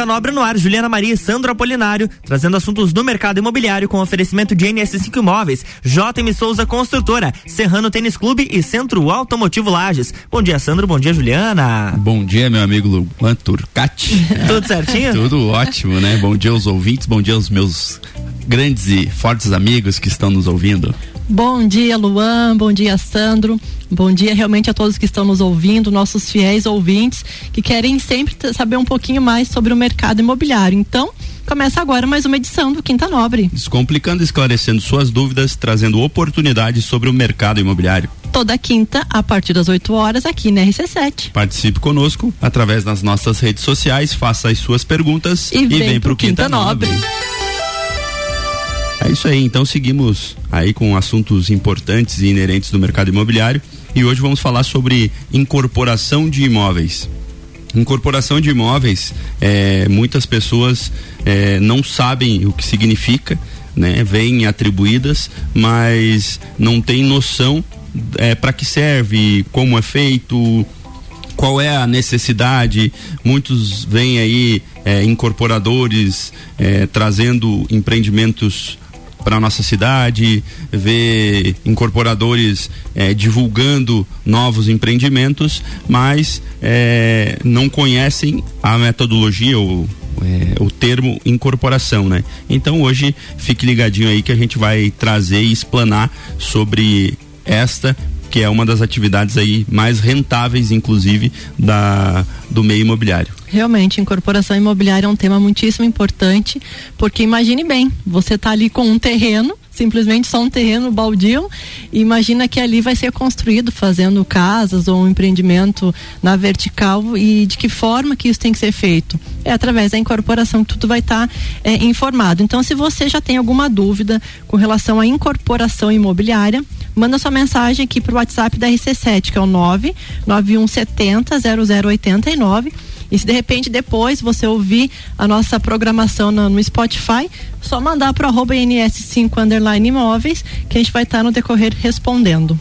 Quinta Nobre no ar, Juliana Maria e Sandro Apolinário, trazendo assuntos do mercado imobiliário com oferecimento de NS5 Imóveis, JM Souza Construtora, Serrano Tênis Clube e Centro Automotivo Lages. Bom dia, Sandro, bom dia, Juliana. Bom dia, meu amigo Luan Turcati. Tudo certinho? Tudo ótimo, né? Bom dia aos ouvintes, bom dia aos meus grandes e fortes amigos que estão nos ouvindo. Bom dia, Luan. Bom dia, Sandro. Bom dia realmente a todos que estão nos ouvindo, nossos fiéis ouvintes que querem sempre saber um pouquinho mais sobre o mercado imobiliário. Então, começa agora mais uma edição do Quinta Nobre. Descomplicando, esclarecendo suas dúvidas, trazendo oportunidades sobre o mercado imobiliário. Toda quinta, a partir das 8 horas, aqui na RC7. Participe conosco através das nossas redes sociais, faça as suas perguntas e, e vem, vem pro, pro Quinta, Quinta Nobre. Nobre. É isso aí, então seguimos aí com assuntos importantes e inerentes do mercado imobiliário e hoje vamos falar sobre incorporação de imóveis. Incorporação de imóveis, é, muitas pessoas é, não sabem o que significa, né? Vêm atribuídas, mas não tem noção é, para que serve, como é feito, qual é a necessidade. Muitos vêm aí é, incorporadores é, trazendo empreendimentos para nossa cidade, ver incorporadores é, divulgando novos empreendimentos, mas é, não conhecem a metodologia ou é, o termo incorporação, né? Então hoje fique ligadinho aí que a gente vai trazer e explanar sobre esta que é uma das atividades aí mais rentáveis, inclusive, da, do meio imobiliário. Realmente, incorporação imobiliária é um tema muitíssimo importante, porque imagine bem, você está ali com um terreno, simplesmente só um terreno baldio, e imagina que ali vai ser construído fazendo casas ou um empreendimento na vertical e de que forma que isso tem que ser feito? É através da incorporação que tudo vai estar tá, é, informado. Então, se você já tem alguma dúvida com relação à incorporação imobiliária, manda sua mensagem aqui para o WhatsApp da RC7, que é o 99170 0089. E se de repente depois você ouvir a nossa programação no, no Spotify, só mandar para arroba NS5 underline imóveis, que a gente vai estar tá no decorrer respondendo.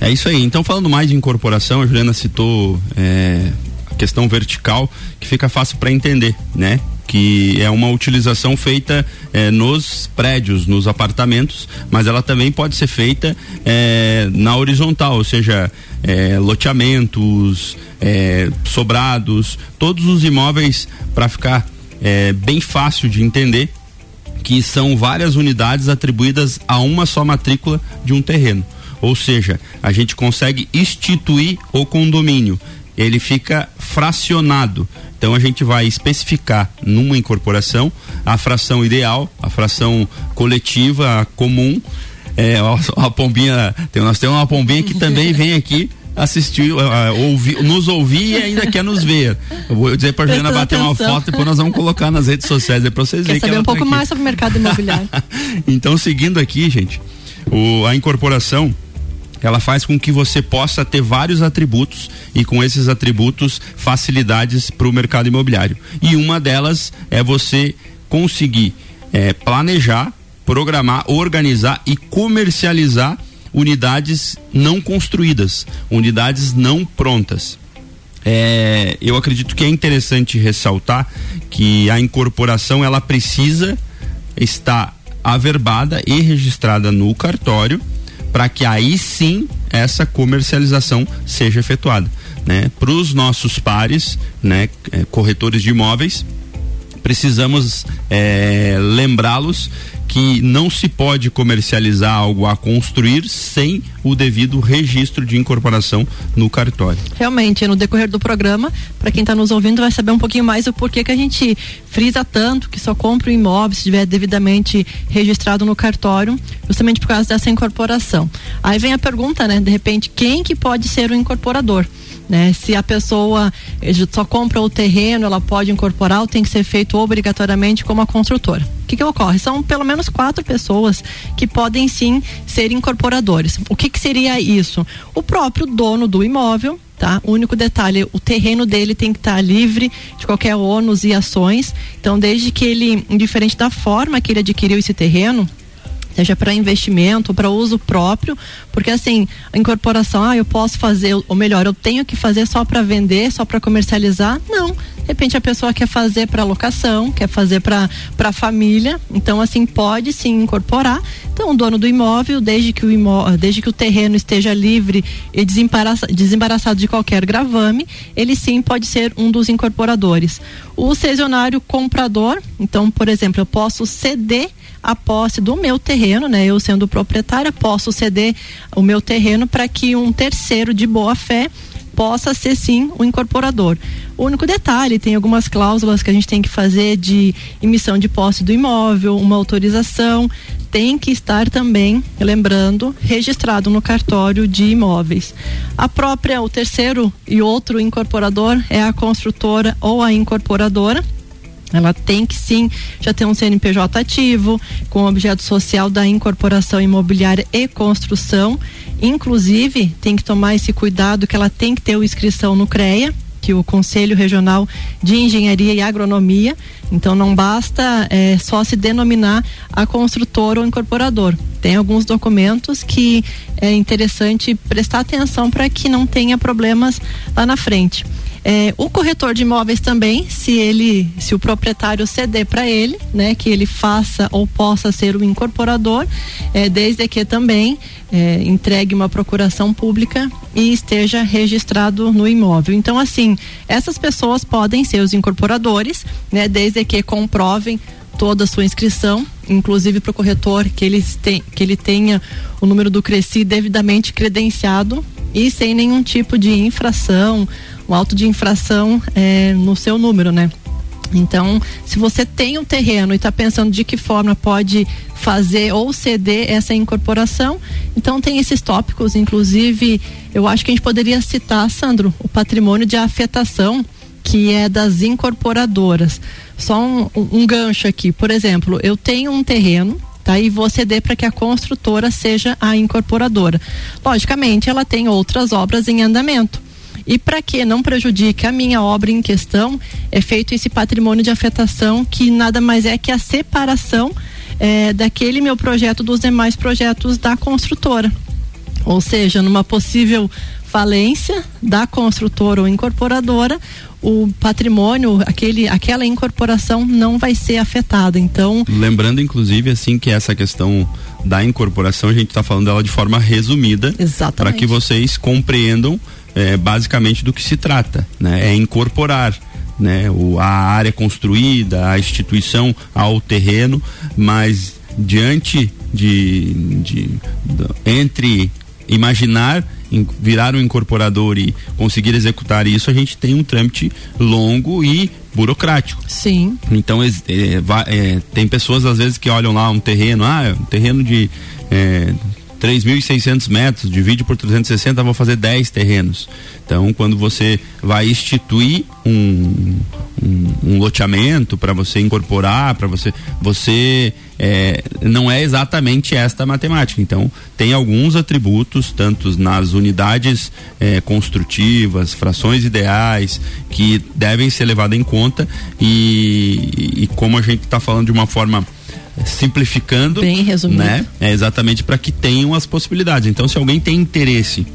É isso aí. Então, falando mais de incorporação, a Juliana citou é, a questão vertical, que fica fácil para entender, né? Que é uma utilização feita eh, nos prédios, nos apartamentos, mas ela também pode ser feita eh, na horizontal, ou seja, eh, loteamentos, sobrados, todos os imóveis para ficar bem fácil de entender que são várias unidades atribuídas a uma só matrícula de um terreno. Ou seja, a gente consegue instituir o condomínio ele fica fracionado. Então a gente vai especificar numa incorporação a fração ideal, a fração coletiva comum. É, a, a pombinha, tem, nós temos uma pombinha que também vem aqui assistir, uh, ouvir, nos ouvir e ainda quer nos ver. Eu vou dizer pra Juliana bater atenção. uma foto e depois nós vamos colocar nas redes sociais aí pra vocês verem. Saber um pouco tá mais sobre o mercado imobiliário. então, seguindo aqui, gente, o, a incorporação ela faz com que você possa ter vários atributos e com esses atributos facilidades para o mercado imobiliário. E uma delas é você conseguir é, planejar, programar, organizar e comercializar unidades não construídas, unidades não prontas. É, eu acredito que é interessante ressaltar que a incorporação ela precisa estar averbada e registrada no cartório para que aí sim essa comercialização seja efetuada. Né? Para os nossos pares, né, é, corretores de imóveis, precisamos é, lembrá-los que não se pode comercializar algo a construir sem o devido registro de incorporação no cartório. Realmente, no decorrer do programa, para quem está nos ouvindo, vai saber um pouquinho mais o porquê que a gente frisa tanto que só compra o imóvel se estiver devidamente registrado no cartório, justamente por causa dessa incorporação. Aí vem a pergunta, né? De repente, quem que pode ser o incorporador? Né? Se a pessoa eh, só compra o terreno, ela pode incorporar ou tem que ser feito obrigatoriamente como a construtora. Que, que ocorre? São pelo menos quatro pessoas que podem sim ser incorporadores. O que, que seria isso? O próprio dono do imóvel, tá? O único detalhe, o terreno dele tem que estar tá livre de qualquer ônus e ações. Então, desde que ele, indiferente da forma que ele adquiriu esse terreno, seja para investimento, para uso próprio, porque assim, a incorporação, ah, eu posso fazer, ou melhor, eu tenho que fazer só para vender, só para comercializar? Não. De repente a pessoa quer fazer para locação, quer fazer para a família, então assim pode sim incorporar. Então o dono do imóvel, desde que o imóvel, desde que o terreno esteja livre e desembaraçado, desembaraçado de qualquer gravame, ele sim pode ser um dos incorporadores. O cesionário comprador, então, por exemplo, eu posso ceder a posse do meu terreno, né? Eu sendo proprietária, posso ceder o meu terreno para que um terceiro de boa fé possa ser sim o incorporador. O único detalhe, tem algumas cláusulas que a gente tem que fazer de emissão de posse do imóvel, uma autorização, tem que estar também, lembrando, registrado no cartório de imóveis. A própria, o terceiro e outro incorporador é a construtora ou a incorporadora ela tem que sim já ter um CNPJ ativo, com objeto social da incorporação imobiliária e construção. Inclusive, tem que tomar esse cuidado que ela tem que ter o inscrição no CREA, que é o Conselho Regional de Engenharia e Agronomia. Então não basta é, só se denominar a construtora ou incorporador. Tem alguns documentos que é interessante prestar atenção para que não tenha problemas lá na frente. É, o corretor de imóveis também, se ele, se o proprietário ceder para ele, né, que ele faça ou possa ser o incorporador, é, desde que também é, entregue uma procuração pública e esteja registrado no imóvel. Então, assim, essas pessoas podem ser os incorporadores, né, desde que comprovem toda a sua inscrição, inclusive para o corretor que ele, tem, que ele tenha o número do Cresci devidamente credenciado e sem nenhum tipo de infração um auto de infração é, no seu número, né? Então, se você tem um terreno e está pensando de que forma pode fazer ou ceder essa incorporação, então tem esses tópicos, inclusive, eu acho que a gente poderia citar, Sandro, o patrimônio de afetação, que é das incorporadoras. Só um, um gancho aqui, por exemplo, eu tenho um terreno, tá? E vou ceder para que a construtora seja a incorporadora. Logicamente, ela tem outras obras em andamento. E para que não prejudique a minha obra em questão, é feito esse patrimônio de afetação que nada mais é que a separação é, daquele meu projeto dos demais projetos da construtora. Ou seja, numa possível falência da construtora ou incorporadora, o patrimônio, aquele, aquela incorporação não vai ser afetada. Então, lembrando inclusive assim que essa questão da incorporação a gente está falando dela de forma resumida, para que vocês compreendam é, basicamente do que se trata, né? É incorporar né? O, a área construída, a instituição ao terreno, mas diante de, de, de entre imaginar virar um incorporador e conseguir executar isso, a gente tem um trâmite longo e burocrático. Sim. Então é, é, tem pessoas às vezes que olham lá um terreno, ah, um terreno de é, 3.600 metros, divide por 360, vou fazer 10 terrenos. Então, quando você vai instituir um, um, um loteamento para você incorporar, para você, você é, não é exatamente esta matemática. Então, tem alguns atributos, tanto nas unidades é, construtivas, frações ideais, que devem ser levados em conta e, e como a gente está falando de uma forma simplificando, Bem resumido. né? É exatamente para que tenham as possibilidades. Então, se alguém tem interesse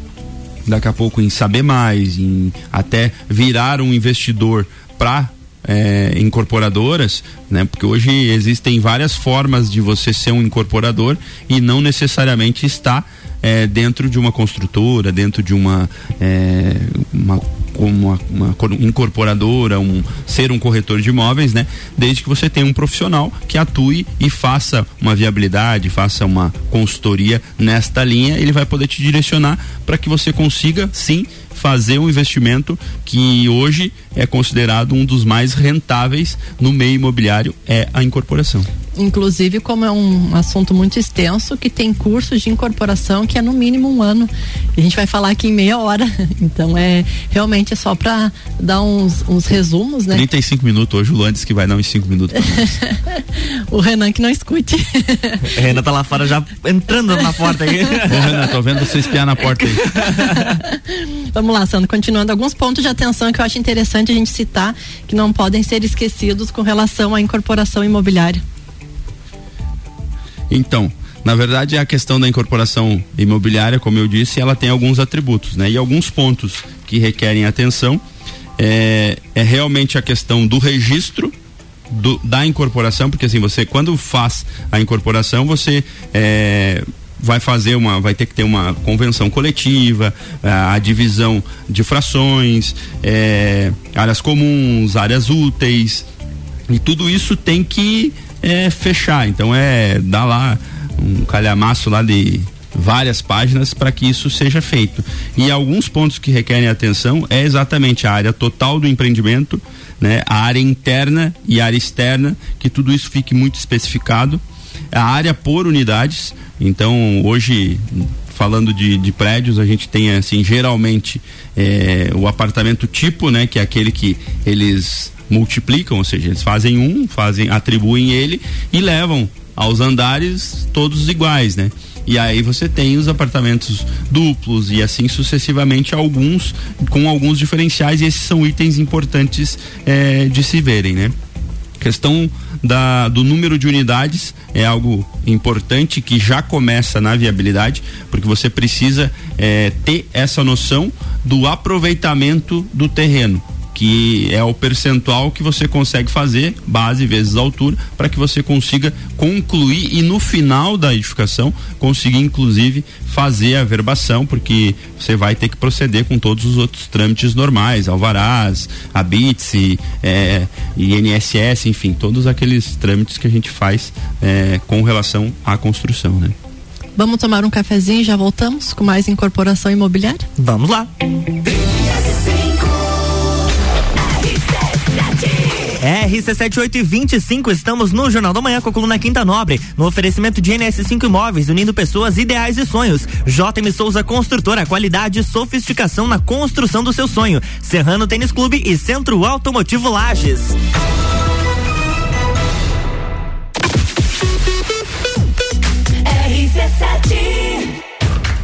daqui a pouco em saber mais, em até virar um investidor para é, incorporadoras, né? Porque hoje existem várias formas de você ser um incorporador e não necessariamente está é, dentro de uma construtora, dentro de uma, é, uma uma, uma, incorporadora, um ser um corretor de imóveis, né? Desde que você tenha um profissional que atue e faça uma viabilidade, faça uma consultoria nesta linha, ele vai poder te direcionar para que você consiga sim fazer um investimento que hoje é considerado um dos mais rentáveis no meio imobiliário é a incorporação. Inclusive, como é um assunto muito extenso, que tem cursos de incorporação que é no mínimo um ano. E a gente vai falar aqui em meia hora. Então é realmente é só para dar uns, uns resumos, né? 35 minutos hoje, o Luan disse que vai dar uns 5 minutos. o Renan que não escute. o Renan tá lá fora já entrando na porta aí. Ô, Renan, tô vendo você espiar na porta aí. Vamos lá, Sandro, continuando alguns pontos de atenção que eu acho interessante a gente citar que não podem ser esquecidos com relação à incorporação imobiliária. Então, na verdade, a questão da incorporação imobiliária, como eu disse, ela tem alguns atributos, né? E alguns pontos que requerem atenção. é, é realmente a questão do registro do, da incorporação, porque assim, você quando faz a incorporação, você é, vai fazer uma, vai ter que ter uma convenção coletiva, a, a divisão de frações, é, áreas comuns, áreas úteis, e tudo isso tem que é, fechar. Então é dar lá um calhamaço lá de várias páginas para que isso seja feito. E alguns pontos que requerem atenção é exatamente a área total do empreendimento, né, a área interna e a área externa, que tudo isso fique muito especificado, a área por unidades. Então, hoje, falando de, de prédios, a gente tem assim, geralmente é, o apartamento tipo, né, que é aquele que eles multiplicam, ou seja, eles fazem um, fazem, atribuem ele e levam aos andares todos iguais, né? E aí você tem os apartamentos duplos e assim sucessivamente alguns com alguns diferenciais e esses são itens importantes eh, de se verem, né? Questão da, do número de unidades é algo importante que já começa na viabilidade, porque você precisa eh, ter essa noção do aproveitamento do terreno que é o percentual que você consegue fazer, base vezes altura, para que você consiga concluir e no final da edificação conseguir inclusive fazer a verbação, porque você vai ter que proceder com todos os outros trâmites normais, alvarás, habits, é, INSS, enfim, todos aqueles trâmites que a gente faz é, com relação à construção, né? Vamos tomar um cafezinho e já voltamos com mais incorporação imobiliária? Vamos lá. RC7825, estamos no Jornal da Manhã com a coluna Quinta Nobre, no oferecimento de NS5 Imóveis, unindo pessoas, ideais e sonhos. JM Souza Construtora, qualidade e sofisticação na construção do seu sonho. Serrano Tênis Clube e Centro Automotivo Lages.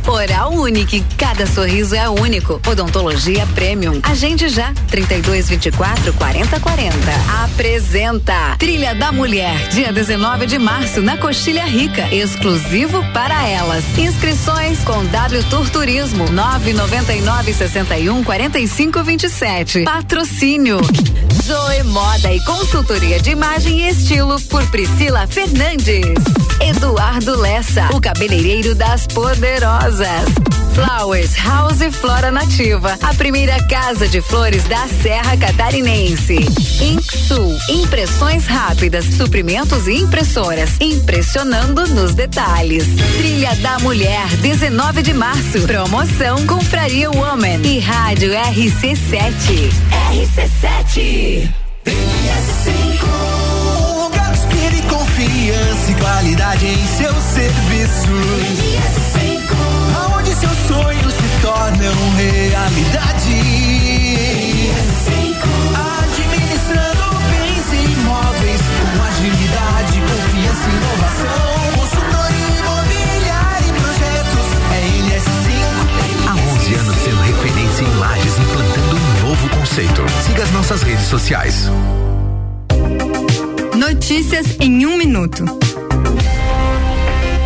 Oral Unique, cada sorriso é único. Odontologia Premium. Agende já. 32 24 40 40. Apresenta Trilha da Mulher, dia 19 de março na Coxilha Rica, exclusivo para elas. Inscrições com W Tour Turismo 999 61 45 27. Patrocínio Zoe Moda e consultoria de imagem e estilo por Priscila Fernandes. Eduardo Lessa, o cabeleireiro das poderosas. Flowers House Flora Nativa, a primeira casa de flores da Serra Catarinense. Inksul, impressões rápidas, suprimentos e impressoras, impressionando nos detalhes. Trilha da Mulher, 19 de março, promoção Confraria Woman e Rádio RC7. RC7. Um lugar de e confiança e qualidade em seu serviço. As nossas redes sociais. Notícias em um minuto.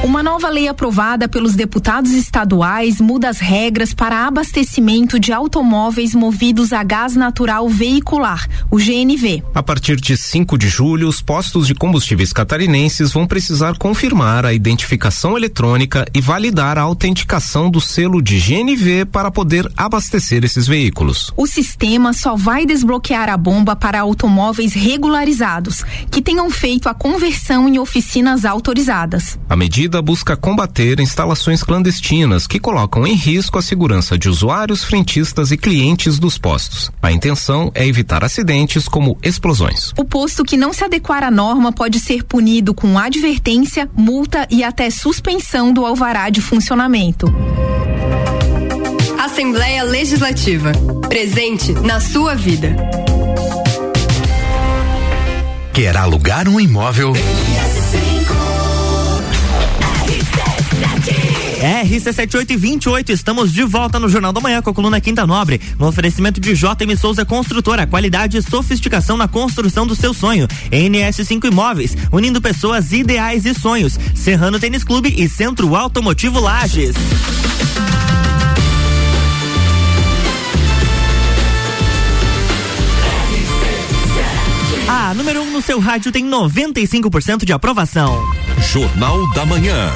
Uma nova lei aprovada pelos deputados estaduais muda as regras para abastecimento de automóveis movidos a gás natural veicular, o GNV. A partir de 5 de julho, os postos de combustíveis catarinenses vão precisar confirmar a identificação eletrônica e validar a autenticação do selo de GNV para poder abastecer esses veículos. O sistema só vai desbloquear a bomba para automóveis regularizados, que tenham feito a conversão em oficinas autorizadas. A medida busca combater instalações clandestinas que colocam em risco a segurança de usuários, frentistas e clientes dos postos. A intenção é evitar acidentes como explosões. O posto que não se adequar à norma pode ser punido com advertência, multa e até suspensão do alvará de funcionamento. Assembleia Legislativa. Presente na sua vida. Quer alugar um imóvel? RC7828, estamos de volta no Jornal da Manhã com a coluna Quinta Nobre, no oferecimento de JM Souza Construtora, qualidade e sofisticação na construção do seu sonho. NS5 Imóveis, unindo pessoas ideais e sonhos. Serrano Tênis Clube e Centro Automotivo Lages. A número 1 um no seu rádio tem 95% de aprovação. Jornal da Manhã.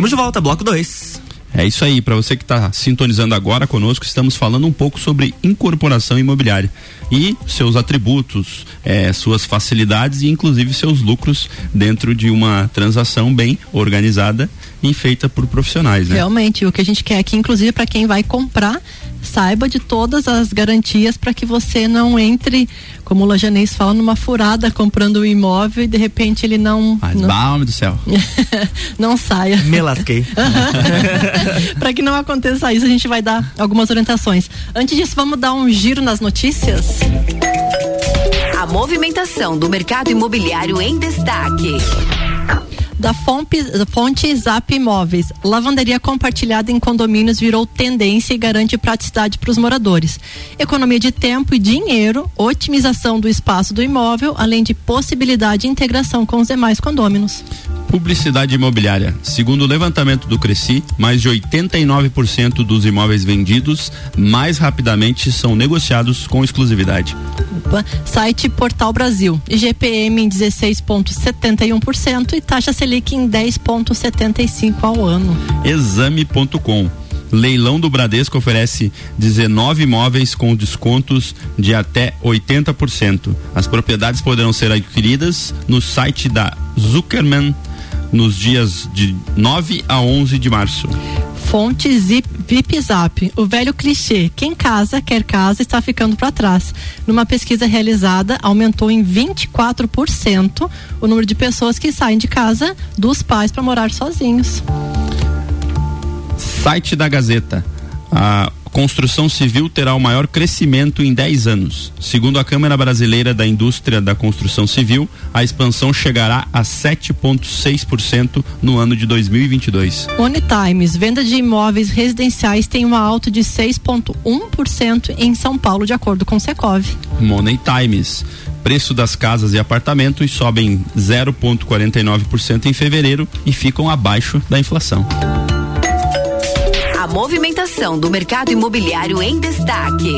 Estamos de volta, bloco 2. É isso aí, para você que está sintonizando agora conosco, estamos falando um pouco sobre incorporação imobiliária e seus atributos, é, suas facilidades e inclusive seus lucros dentro de uma transação bem organizada e feita por profissionais, né? Realmente, o que a gente quer aqui, inclusive para quem vai comprar, saiba de todas as garantias para que você não entre, como o Lajanês fala, numa furada comprando o um imóvel e de repente ele não. Mas, não... balme do céu. não saia. Me lasquei. para que não aconteça isso, a gente vai dar algumas orientações. Antes disso, vamos dar um giro nas notícias. A movimentação do mercado imobiliário em destaque da fonte, Zap Imóveis. Lavanderia compartilhada em condomínios virou tendência e garante praticidade para os moradores. Economia de tempo e dinheiro, otimização do espaço do imóvel, além de possibilidade de integração com os demais condôminos. Publicidade imobiliária. Segundo o levantamento do Cresci, mais de 89% dos imóveis vendidos mais rapidamente são negociados com exclusividade. Opa. Site Portal Brasil. IGPM em 16,71% e taxa Selic em 10,75% ao ano. Exame.com. Leilão do Bradesco oferece 19 imóveis com descontos de até 80%. As propriedades poderão ser adquiridas no site da Zuckerman nos dias de 9 a 11 de março. Fonte Zip, VIP Zap, o velho clichê, quem casa, quer casa, está ficando para trás. Numa pesquisa realizada, aumentou em 24% o número de pessoas que saem de casa dos pais para morar sozinhos. Site da Gazeta. A construção civil terá o maior crescimento em 10 anos. Segundo a Câmara Brasileira da Indústria da Construção Civil, a expansão chegará a 7,6% no ano de 2022. Times, venda de imóveis residenciais tem uma alta de 6,1% em São Paulo, de acordo com o Secov. Money Times. Preço das casas e apartamentos sobem 0,49% em fevereiro e ficam abaixo da inflação movimentação do mercado imobiliário em destaque.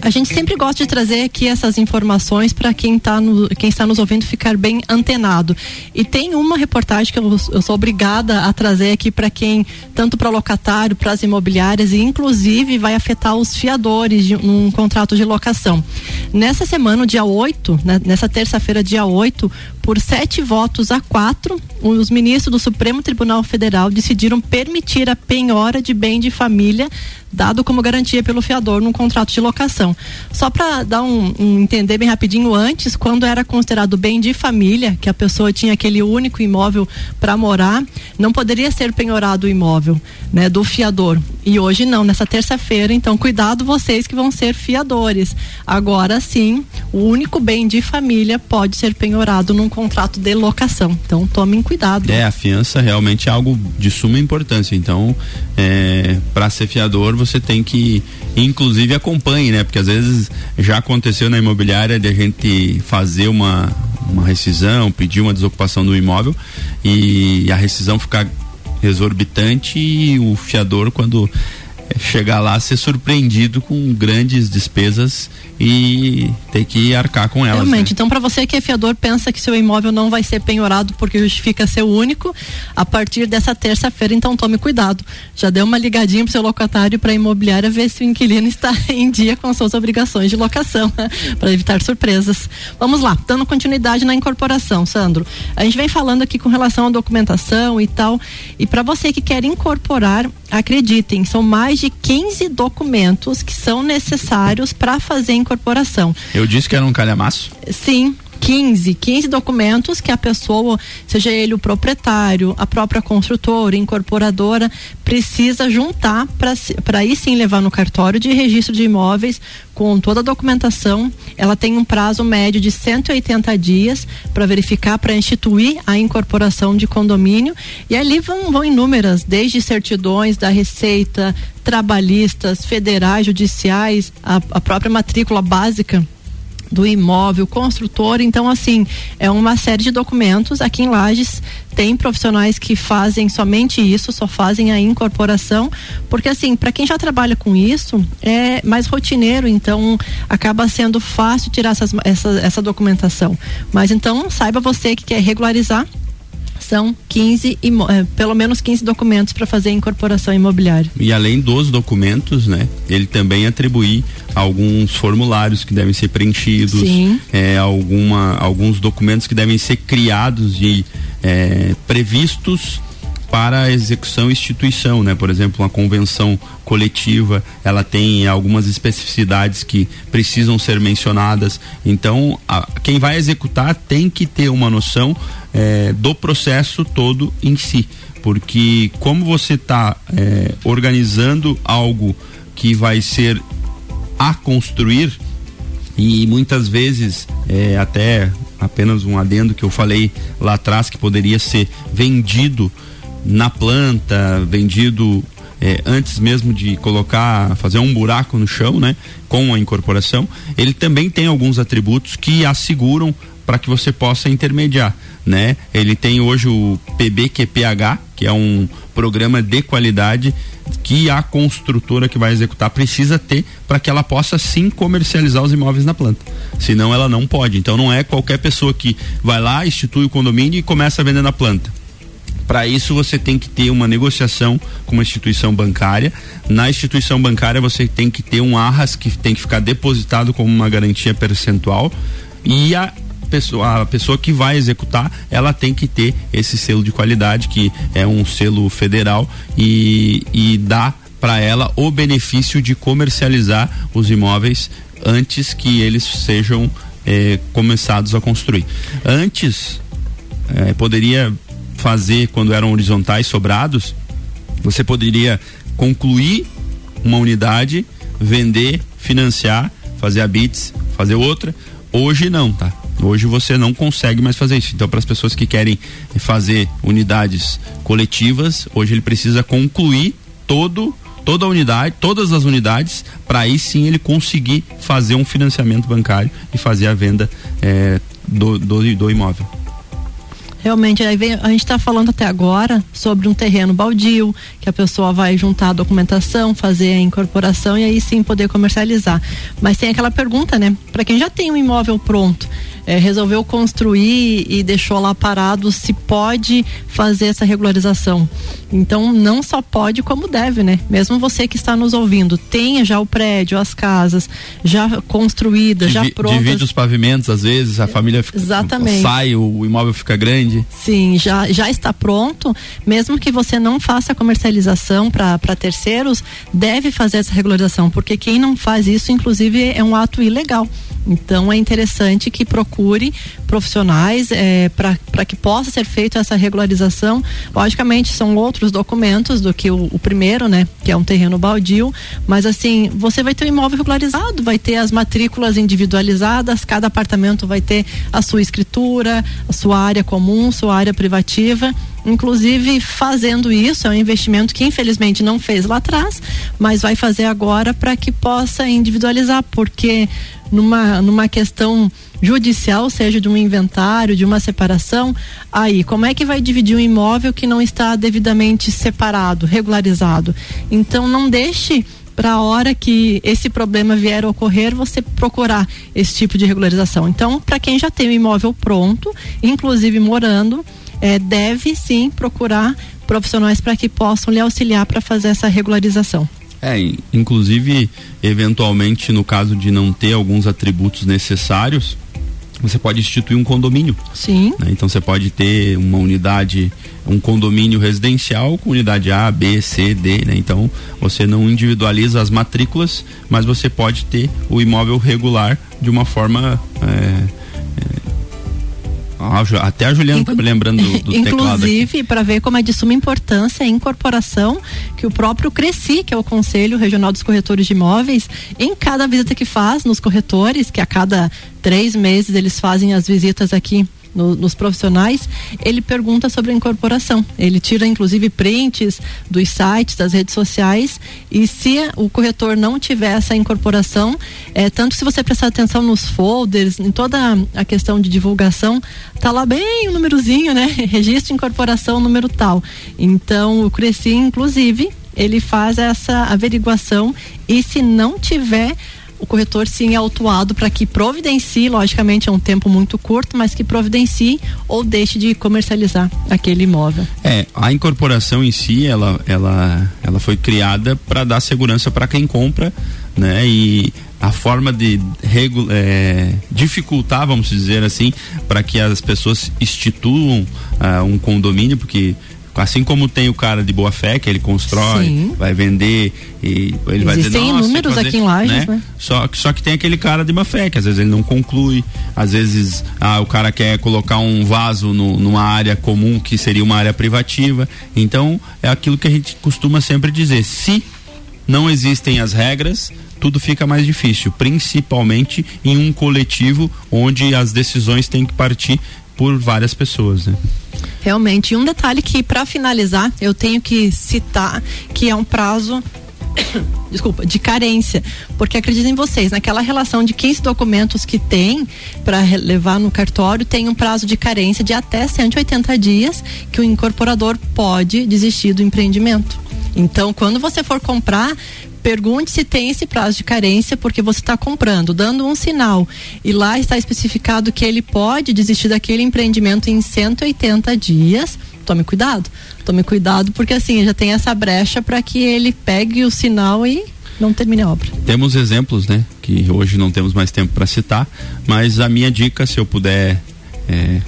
A gente sempre gosta de trazer aqui essas informações para quem, tá quem está nos ouvindo ficar bem antenado. E tem uma reportagem que eu, eu sou obrigada a trazer aqui para quem, tanto para locatário, para as imobiliárias, e inclusive vai afetar os fiadores de um contrato de locação. Nessa semana, dia 8, né, nessa terça-feira, dia 8, por sete votos a quatro, os ministros do Supremo Tribunal Federal decidiram permitir a penhora de bem de família dado como garantia pelo fiador num contrato de locação. Só para dar um, um, entender bem rapidinho antes, quando era considerado bem de família, que a pessoa tinha aquele único imóvel para morar, não poderia ser penhorado o imóvel, né, do fiador. E hoje não, nessa terça-feira, então cuidado vocês que vão ser fiadores. Agora sim, o único bem de família pode ser penhorado num contrato de locação. Então tomem cuidado. É, a fiança realmente é algo de suma importância. Então, é, para ser fiador, você tem que, inclusive, acompanhe, né? Porque às vezes já aconteceu na imobiliária de a gente fazer uma, uma rescisão, pedir uma desocupação do imóvel e a rescisão ficar exorbitante e o fiador, quando chegar lá ser surpreendido com grandes despesas e ter que arcar com elas. Realmente. Né? Então, para você que é fiador, pensa que seu imóvel não vai ser penhorado porque justifica ser único, a partir dessa terça-feira, então tome cuidado. Já deu uma ligadinha pro seu locatário para a imobiliária ver se o inquilino está em dia com suas obrigações de locação, para evitar surpresas. Vamos lá, dando continuidade na incorporação, Sandro. A gente vem falando aqui com relação à documentação e tal. E para você que quer incorporar, acreditem, são mais de 15 documentos que são necessários para fazer incorporação. Eu disse que era um calhamaço? Sim, 15, 15 documentos que a pessoa, seja ele o proprietário, a própria construtora, incorporadora, precisa juntar para aí sim levar no cartório de registro de imóveis com toda a documentação. Ela tem um prazo médio de 180 dias para verificar, para instituir a incorporação de condomínio. E ali vão, vão inúmeras, desde certidões da Receita, trabalhistas, federais, judiciais, a, a própria matrícula básica do imóvel, construtor. Então, assim, é uma série de documentos. Aqui em Lages tem profissionais que fazem somente isso, só fazem a incorporação, porque assim, para quem já trabalha com isso, é mais rotineiro, então acaba sendo fácil tirar essas, essa, essa documentação. Mas então, saiba você que quer regularizar, são 15 eh, pelo menos 15 documentos para fazer a incorporação imobiliária. E além dos documentos, né, ele também atribui alguns formulários que devem ser preenchidos, é, alguma, alguns documentos que devem ser criados e é, previstos para a execução e instituição, né? Por exemplo, uma convenção coletiva, ela tem algumas especificidades que precisam ser mencionadas. Então, a, quem vai executar tem que ter uma noção é, do processo todo em si, porque como você está é, organizando algo que vai ser a construir e muitas vezes é, até apenas um adendo que eu falei lá atrás que poderia ser vendido na planta, vendido é, antes mesmo de colocar, fazer um buraco no chão, né, com a incorporação, ele também tem alguns atributos que asseguram para que você possa intermediar, né? Ele tem hoje o PBQPH, que é um programa de qualidade que a construtora que vai executar precisa ter para que ela possa sim comercializar os imóveis na planta. Senão ela não pode. Então não é qualquer pessoa que vai lá, institui o condomínio e começa a vender na planta. Para isso você tem que ter uma negociação com uma instituição bancária. Na instituição bancária você tem que ter um arras que tem que ficar depositado como uma garantia percentual e a pessoa, a pessoa que vai executar, ela tem que ter esse selo de qualidade, que é um selo federal e, e dá para ela o benefício de comercializar os imóveis antes que eles sejam eh, começados a construir. Antes, eh, poderia fazer quando eram horizontais sobrados, você poderia concluir uma unidade, vender, financiar, fazer a bits, fazer outra. Hoje não, tá? Hoje você não consegue mais fazer isso. Então, para as pessoas que querem fazer unidades coletivas, hoje ele precisa concluir todo toda a unidade, todas as unidades, para aí sim ele conseguir fazer um financiamento bancário e fazer a venda é, do, do, do imóvel. Realmente, vem, a gente está falando até agora sobre um terreno baldio, que a pessoa vai juntar a documentação, fazer a incorporação e aí sim poder comercializar. Mas tem aquela pergunta, né? Para quem já tem um imóvel pronto, é, resolveu construir e deixou lá parado, se pode fazer essa regularização. Então, não só pode, como deve, né? Mesmo você que está nos ouvindo, tenha já o prédio, as casas já construídas, Divi já prontas. Divide os pavimentos, às vezes, a família fica, Exatamente. sai, o, imóvel fica grande. Sim, já, já está pronto. Mesmo que você não faça a comercialização para terceiros, deve fazer essa regularização, porque quem não faz isso, inclusive, é um ato ilegal. Então é interessante que procure profissionais é, para que possa ser feita essa regularização. Logicamente são outros documentos do que o, o, primeiro, né? Que é um terreno baldio, mas assim você vai ter um imóvel regularizado, vai ter as matrículas individualizadas, cada apartamento vai ter a sua escritura, a sua área comum, sua área privativa. Inclusive, fazendo isso, é um investimento que infelizmente não fez lá atrás, mas vai fazer agora para que possa individualizar, porque numa, numa questão judicial, seja de um inventário, de uma separação, aí como é que vai dividir um imóvel que não está devidamente separado, regularizado? Então não deixe para a hora que esse problema vier a ocorrer, você procurar esse tipo de regularização. Então, para quem já tem o imóvel pronto, inclusive morando, é, deve sim procurar profissionais para que possam lhe auxiliar para fazer essa regularização. É, inclusive, eventualmente, no caso de não ter alguns atributos necessários, você pode instituir um condomínio. Sim. Né? Então você pode ter uma unidade, um condomínio residencial com unidade A, B, C, D, né? Então você não individualiza as matrículas, mas você pode ter o imóvel regular de uma forma é, até a Juliana está me lembrando do, do Inclusive, para ver como é de suma importância a incorporação que o próprio Cresci, que é o Conselho Regional dos Corretores de Imóveis, em cada visita que faz nos corretores, que a cada três meses eles fazem as visitas aqui no, nos profissionais, ele pergunta sobre a incorporação. Ele tira inclusive prints dos sites, das redes sociais e se o corretor não tiver essa incorporação, é, tanto se você prestar atenção nos folders, em toda a questão de divulgação, tá lá bem o númerozinho, né? Registro incorporação número tal. Então o Cresci, inclusive, ele faz essa averiguação e se não tiver o corretor sim é autuado para que providencie, logicamente é um tempo muito curto, mas que providencie ou deixe de comercializar aquele imóvel. É, a incorporação em si, ela, ela, ela foi criada para dar segurança para quem compra, né? E a forma de é, dificultar, vamos dizer assim, para que as pessoas instituam uh, um condomínio, porque Assim como tem o cara de boa fé, que ele constrói, Sim. vai vender e ele vai dizer, Tem inúmeros fazer, aqui em Lages, né? né? Só, só que tem aquele cara de má fé, que às vezes ele não conclui, às vezes ah, o cara quer colocar um vaso no, numa área comum que seria uma área privativa. Então, é aquilo que a gente costuma sempre dizer. Se não existem as regras, tudo fica mais difícil, principalmente em um coletivo onde as decisões têm que partir por várias pessoas, né? Realmente. E um detalhe que, para finalizar, eu tenho que citar que é um prazo desculpa, de carência, porque acreditem vocês, naquela relação de 15 documentos que tem para levar no cartório, tem um prazo de carência de até 180 dias que o incorporador pode desistir do empreendimento. Então, quando você for comprar, pergunte se tem esse prazo de carência, porque você está comprando, dando um sinal. E lá está especificado que ele pode desistir daquele empreendimento em 180 dias. Tome cuidado. Tome cuidado, porque assim, já tem essa brecha para que ele pegue o sinal e não termine a obra. Temos exemplos, né? Que hoje não temos mais tempo para citar, mas a minha dica, se eu puder é,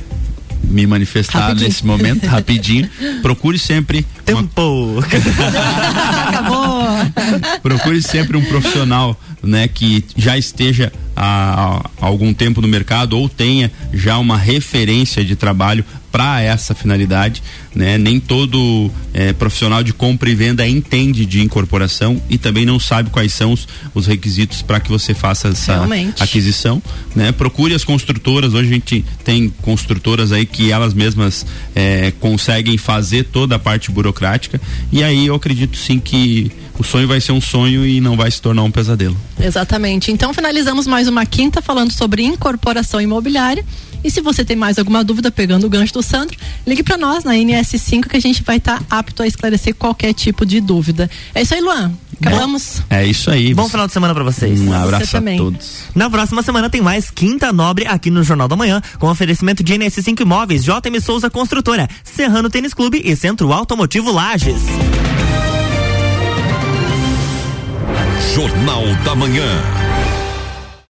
me manifestar rapidinho. nesse momento, rapidinho. Procure sempre. Tempo! Uma... Acabou! Procure sempre um profissional né, que já esteja há, há algum tempo no mercado ou tenha já uma referência de trabalho para essa finalidade, né? Nem todo é, profissional de compra e venda entende de incorporação e também não sabe quais são os, os requisitos para que você faça essa Realmente. aquisição, né? Procure as construtoras. Hoje a gente tem construtoras aí que elas mesmas é, conseguem fazer toda a parte burocrática e aí eu acredito sim que o sonho vai ser um sonho e não vai se tornar um pesadelo. Exatamente. Então finalizamos mais uma quinta falando sobre incorporação imobiliária. E se você tem mais alguma dúvida, pegando o gancho do Sandro, ligue para nós na NS5 que a gente vai estar tá apto a esclarecer qualquer tipo de dúvida. É isso aí, Luan. Acabamos. É, é isso aí. Bom final de semana para vocês. Um abraço a todos. Na próxima semana tem mais Quinta Nobre aqui no Jornal da Manhã, com oferecimento de NS5 Imóveis, JM Souza Construtora, Serrano Tênis Clube e Centro Automotivo Lages. Jornal da Manhã.